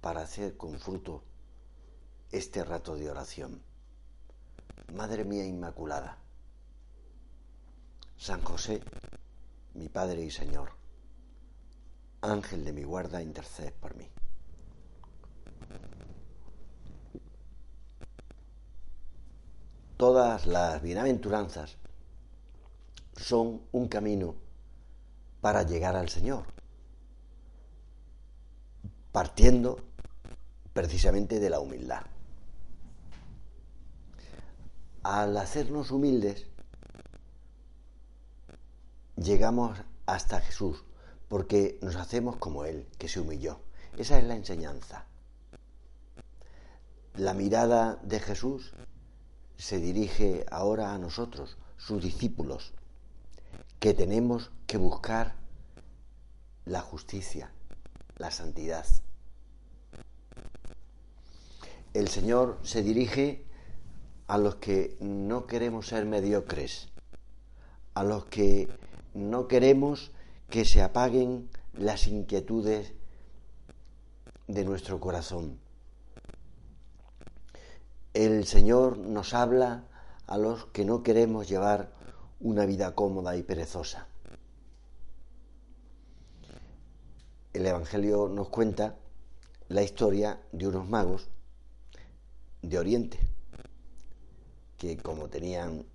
para hacer con fruto este rato de oración. Madre mía Inmaculada, San José, mi Padre y Señor, Ángel de mi guarda, intercede por mí. Todas las bienaventuranzas son un camino para llegar al Señor partiendo precisamente de la humildad. Al hacernos humildes, llegamos hasta Jesús, porque nos hacemos como Él, que se humilló. Esa es la enseñanza. La mirada de Jesús se dirige ahora a nosotros, sus discípulos, que tenemos que buscar la justicia, la santidad. El Señor se dirige a los que no queremos ser mediocres, a los que no queremos que se apaguen las inquietudes de nuestro corazón. El Señor nos habla a los que no queremos llevar una vida cómoda y perezosa. el Evangelio nos cuenta la historia de unos magos de Oriente, que como tenían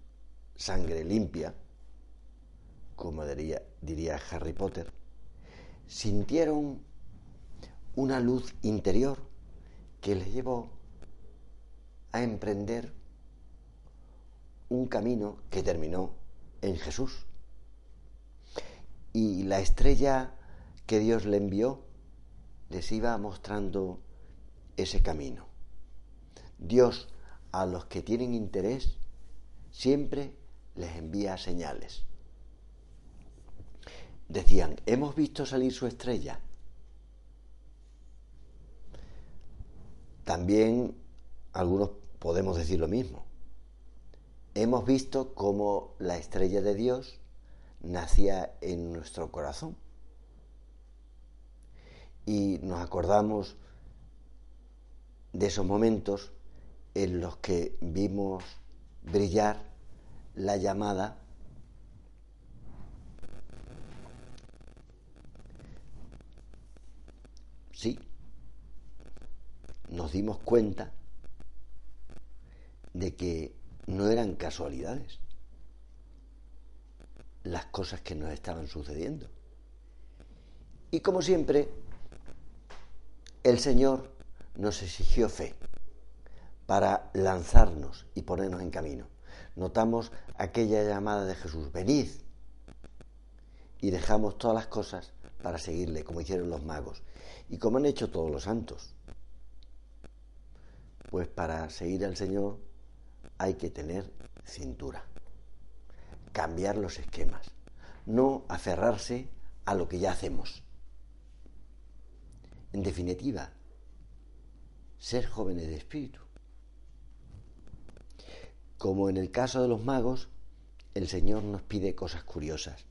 sangre limpia, como diría, diría Harry Potter, sintieron una luz interior que les llevó a emprender un camino que terminó en Jesús. Y la estrella que Dios le envió les iba mostrando ese camino. Dios a los que tienen interés siempre les envía señales. Decían, hemos visto salir su estrella. También algunos podemos decir lo mismo. Hemos visto cómo la estrella de Dios nacía en nuestro corazón y nos acordamos de esos momentos en los que vimos brillar la llamada sí. Nos dimos cuenta de que no eran casualidades las cosas que nos estaban sucediendo. Y como siempre el Señor nos exigió fe para lanzarnos y ponernos en camino. Notamos aquella llamada de Jesús, venid, y dejamos todas las cosas para seguirle, como hicieron los magos y como han hecho todos los santos. Pues para seguir al Señor hay que tener cintura, cambiar los esquemas, no aferrarse a lo que ya hacemos. En definitiva, ser jóvenes de espíritu. Como en el caso de los magos, el Señor nos pide cosas curiosas.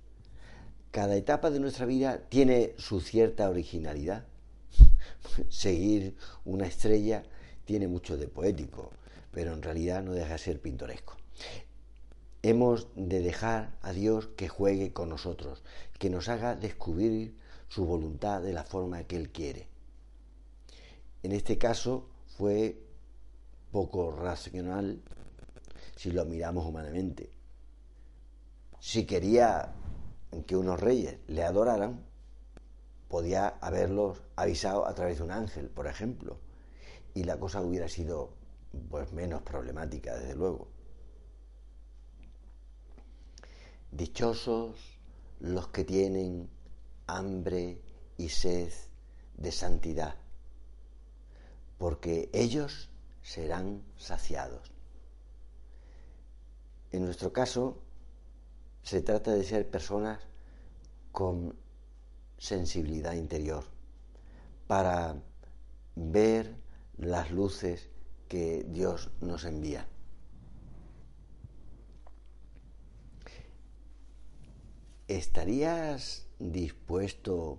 Cada etapa de nuestra vida tiene su cierta originalidad. Seguir una estrella tiene mucho de poético, pero en realidad no deja de ser pintoresco. Hemos de dejar a Dios que juegue con nosotros, que nos haga descubrir su voluntad de la forma que Él quiere. En este caso fue poco racional si lo miramos humanamente. Si quería que unos reyes le adoraran, podía haberlos avisado a través de un ángel, por ejemplo, y la cosa hubiera sido pues menos problemática, desde luego. Dichosos los que tienen hambre y sed de santidad, porque ellos serán saciados. En nuestro caso, se trata de ser personas con sensibilidad interior para ver las luces que Dios nos envía. ¿Estarías dispuesto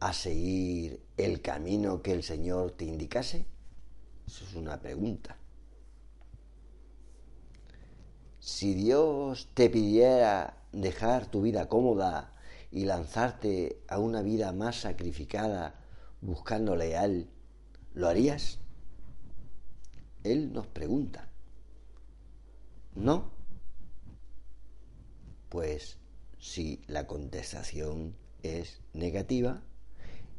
a seguir el camino que el Señor te indicase? Eso es una pregunta. Si Dios te pidiera dejar tu vida cómoda y lanzarte a una vida más sacrificada buscándole a Él, ¿lo harías? Él nos pregunta. ¿No? Pues si la contestación es negativa,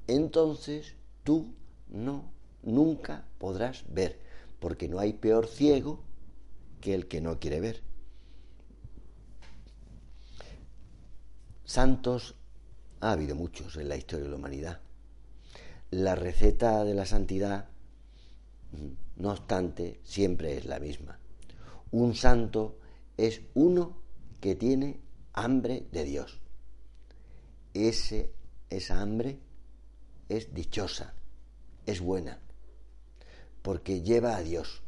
entonces tú no, nunca podrás ver, porque no hay peor ciego que el que no quiere ver. Santos ha habido muchos en la historia de la humanidad. La receta de la santidad, no obstante, siempre es la misma. Un santo es uno que tiene hambre de Dios. Ese, esa hambre es dichosa, es buena, porque lleva a Dios,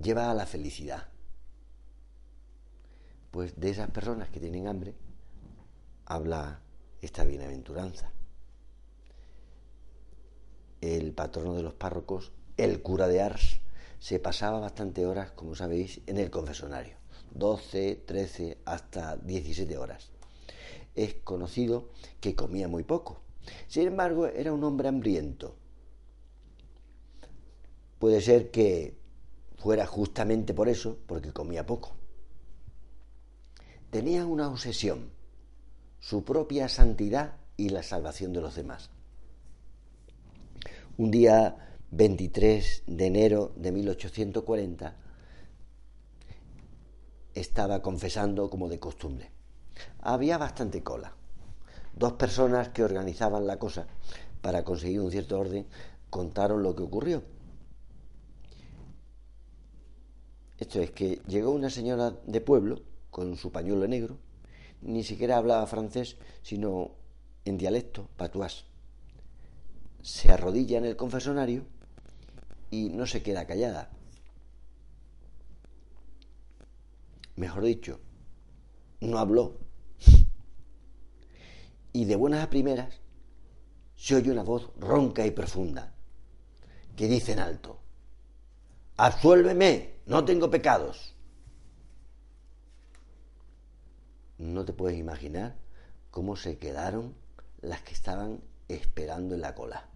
lleva a la felicidad. Pues de esas personas que tienen hambre habla esta bienaventuranza. El patrono de los párrocos, el cura de Ars, se pasaba bastante horas, como sabéis, en el confesonario. 12, 13, hasta 17 horas. Es conocido que comía muy poco. Sin embargo, era un hombre hambriento. Puede ser que fuera justamente por eso, porque comía poco. Tenía una obsesión, su propia santidad y la salvación de los demás. Un día 23 de enero de 1840, estaba confesando como de costumbre. Había bastante cola. Dos personas que organizaban la cosa para conseguir un cierto orden contaron lo que ocurrió. Esto es que llegó una señora de pueblo con su pañuelo negro, ni siquiera hablaba francés, sino en dialecto patuás. Se arrodilla en el confesonario y no se queda callada. mejor dicho, no habló. Y de buenas a primeras se oye una voz ronca y profunda que dice en alto, absuélveme, no tengo pecados. No te puedes imaginar cómo se quedaron las que estaban esperando en la cola.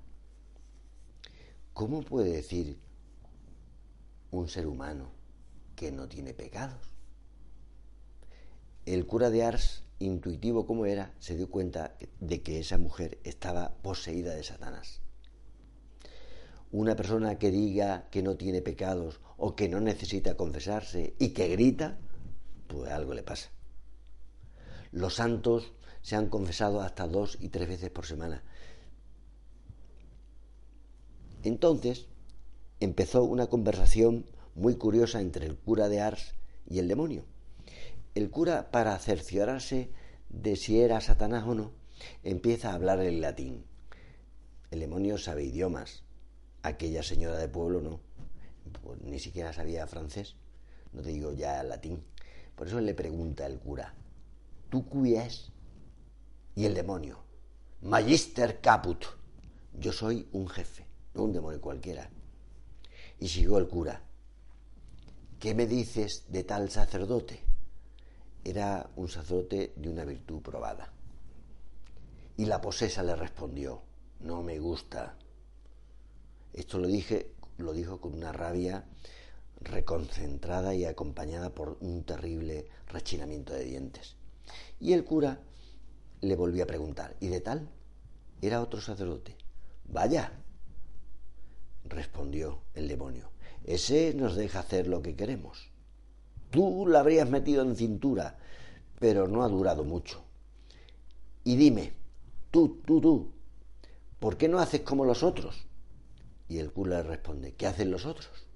¿Cómo puede decir un ser humano que no tiene pecados? El cura de Ars, intuitivo como era, se dio cuenta de que esa mujer estaba poseída de Satanás. Una persona que diga que no tiene pecados o que no necesita confesarse y que grita, pues algo le pasa. Los santos se han confesado hasta dos y tres veces por semana. Entonces empezó una conversación muy curiosa entre el cura de Ars y el demonio. El cura, para cerciorarse de si era Satanás o no, empieza a hablar el latín. El demonio sabe idiomas. Aquella señora de pueblo no. Pues ni siquiera sabía francés. No te digo ya latín. Por eso le pregunta el cura, ¿tú qui es? Y el demonio, Magister Caput. Yo soy un jefe, no un demonio cualquiera. Y siguió el cura, ¿qué me dices de tal sacerdote? era un sacerdote de una virtud probada. Y la posesa le respondió, no me gusta. Esto lo dije, lo dijo con una rabia reconcentrada y acompañada por un terrible rechinamiento de dientes. Y el cura le volvió a preguntar, ¿y de tal? Era otro sacerdote. Vaya, respondió el demonio, ese nos deja hacer lo que queremos. Tú la habrías metido en cintura, pero no ha durado mucho. Y dime, tú, tú, tú, ¿por qué no haces como los otros? Y el cura le responde, ¿qué hacen los otros?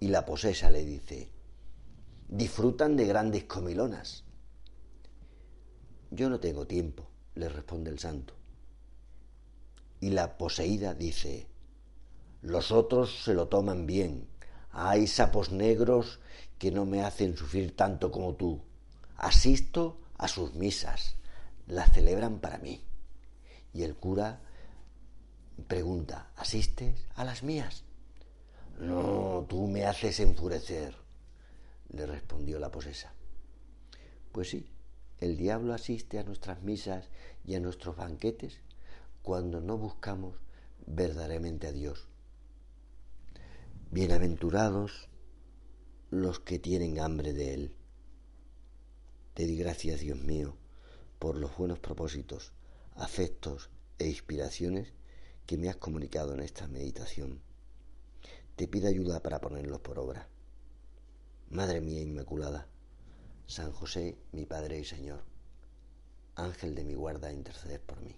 Y la posesa le dice, disfrutan de grandes comilonas. Yo no tengo tiempo, le responde el santo. Y la poseída dice, los otros se lo toman bien. Hay sapos negros que no me hacen sufrir tanto como tú. Asisto a sus misas, las celebran para mí. Y el cura pregunta, ¿asistes a las mías? No, tú me haces enfurecer, le respondió la posesa. Pues sí, el diablo asiste a nuestras misas y a nuestros banquetes cuando no buscamos verdaderamente a Dios. Bienaventurados los que tienen hambre de Él. Te di gracias, Dios mío, por los buenos propósitos, afectos e inspiraciones que me has comunicado en esta meditación. Te pido ayuda para ponerlos por obra. Madre mía Inmaculada, San José, mi Padre y Señor, Ángel de mi guarda, interceded por mí.